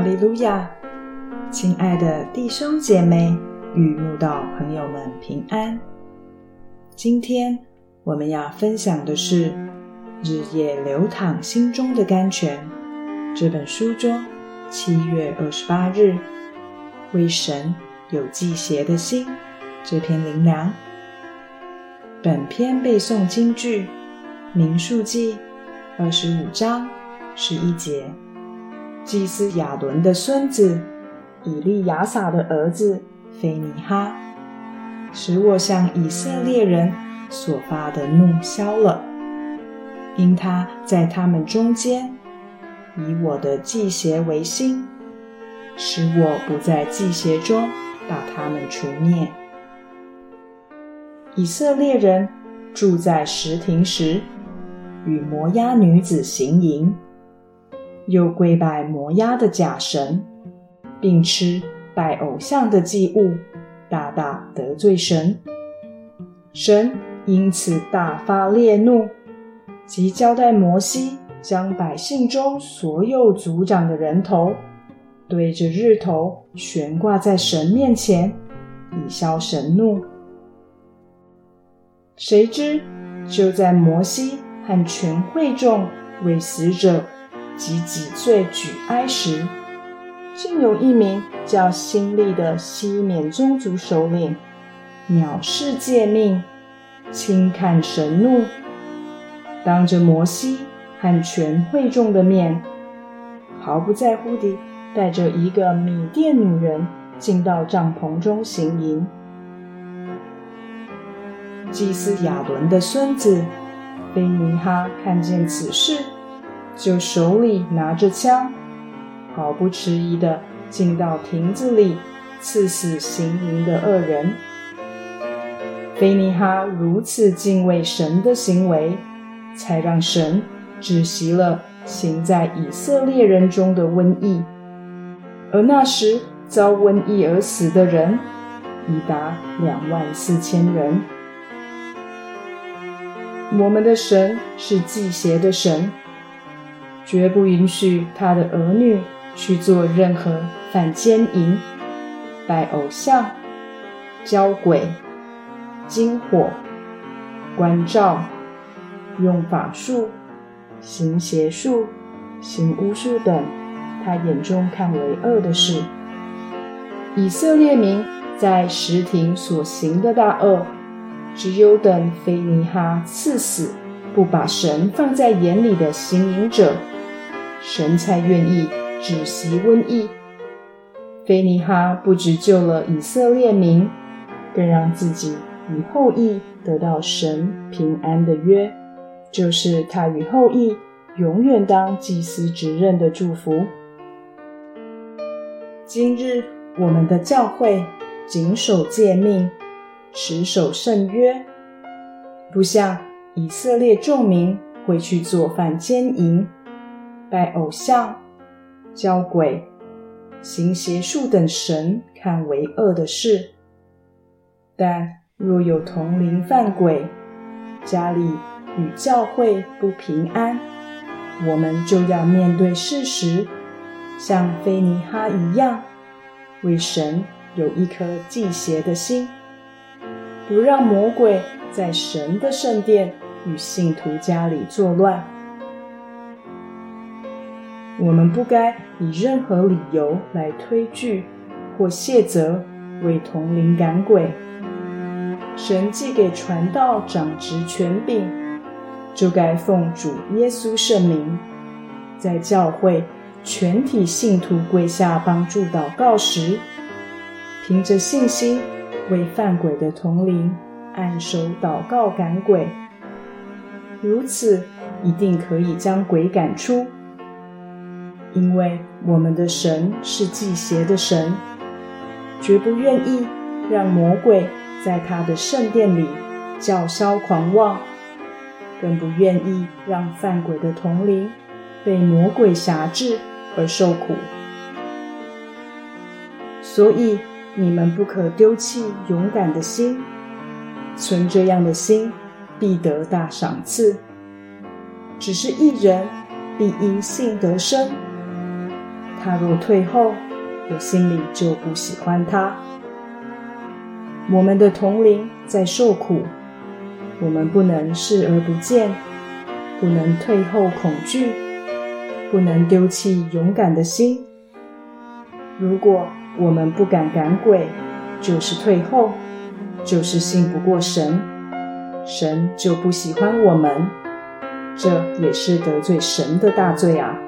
哈利路亚！亲爱的弟兄姐妹与慕道朋友们平安。今天我们要分享的是《日夜流淌心中的甘泉》这本书中七月二十八日为神有祭邪的心这篇灵粮。本篇背诵京剧《民数记》二十五章十一节。祭司亚伦的孙子以利亚撒的儿子菲尼哈，使我向以色列人所发的怒消了，因他在他们中间以我的祭邪为心，使我不在祭邪中把他们除灭。以色列人住在石亭时，与摩押女子行淫。又跪拜摩押的假神，并吃拜偶像的祭物，大大得罪神。神因此大发烈怒，即交代摩西将百姓中所有族长的人头对着日头悬挂在神面前，以消神怒。谁知就在摩西和全会众为死者。及几岁举哀时，竟有一名叫辛利的西缅宗族首领，藐视诫命，轻看神怒，当着摩西和全会众的面，毫不在乎地带着一个米甸女人进到帐篷中行淫。祭司亚伦的孙子菲尼哈看见此事。就手里拿着枪，毫不迟疑地进到亭子里，刺死行淫的恶人。菲尼哈如此敬畏神的行为，才让神止息了行在以色列人中的瘟疫。而那时遭瘟疫而死的人已达两万四千人。我们的神是祭邪的神。绝不允许他的儿女去做任何反奸淫、拜偶像、交鬼、金火、关照、用法术、行邪术、行巫术等他眼中看为恶的事。以色列民在石亭所行的大恶，只有等菲尼哈赐死不把神放在眼里的行淫者。神才愿意止息瘟疫。菲尼哈不只救了以色列民，更让自己与后裔得到神平安的约，就是他与后裔永远当祭司职任的祝福。今日我们的教会谨守诫命，持守圣约，不像以色列众民会去做犯奸淫。拜偶像、教鬼、行邪术等神看为恶的事，但若有同龄犯鬼，家里与教会不平安，我们就要面对事实，像菲尼哈一样，为神有一颗祭邪的心，不让魔鬼在神的圣殿与信徒家里作乱。我们不该以任何理由来推拒或卸责为同灵赶鬼。神既给传道长职权柄，就该奉主耶稣圣名，在教会全体信徒跪下帮助祷告时，凭着信心为犯鬼的同灵按手祷告赶鬼。如此，一定可以将鬼赶出。因为我们的神是祭邪的神，绝不愿意让魔鬼在他的圣殿里叫嚣狂妄，更不愿意让犯鬼的同灵被魔鬼辖制而受苦。所以你们不可丢弃勇敢的心，存这样的心，必得大赏赐。只是一人必因信得生。他若退后，我心里就不喜欢他。我们的同龄在受苦，我们不能视而不见，不能退后恐惧，不能丢弃勇敢的心。如果我们不敢赶鬼，就是退后，就是信不过神，神就不喜欢我们，这也是得罪神的大罪啊！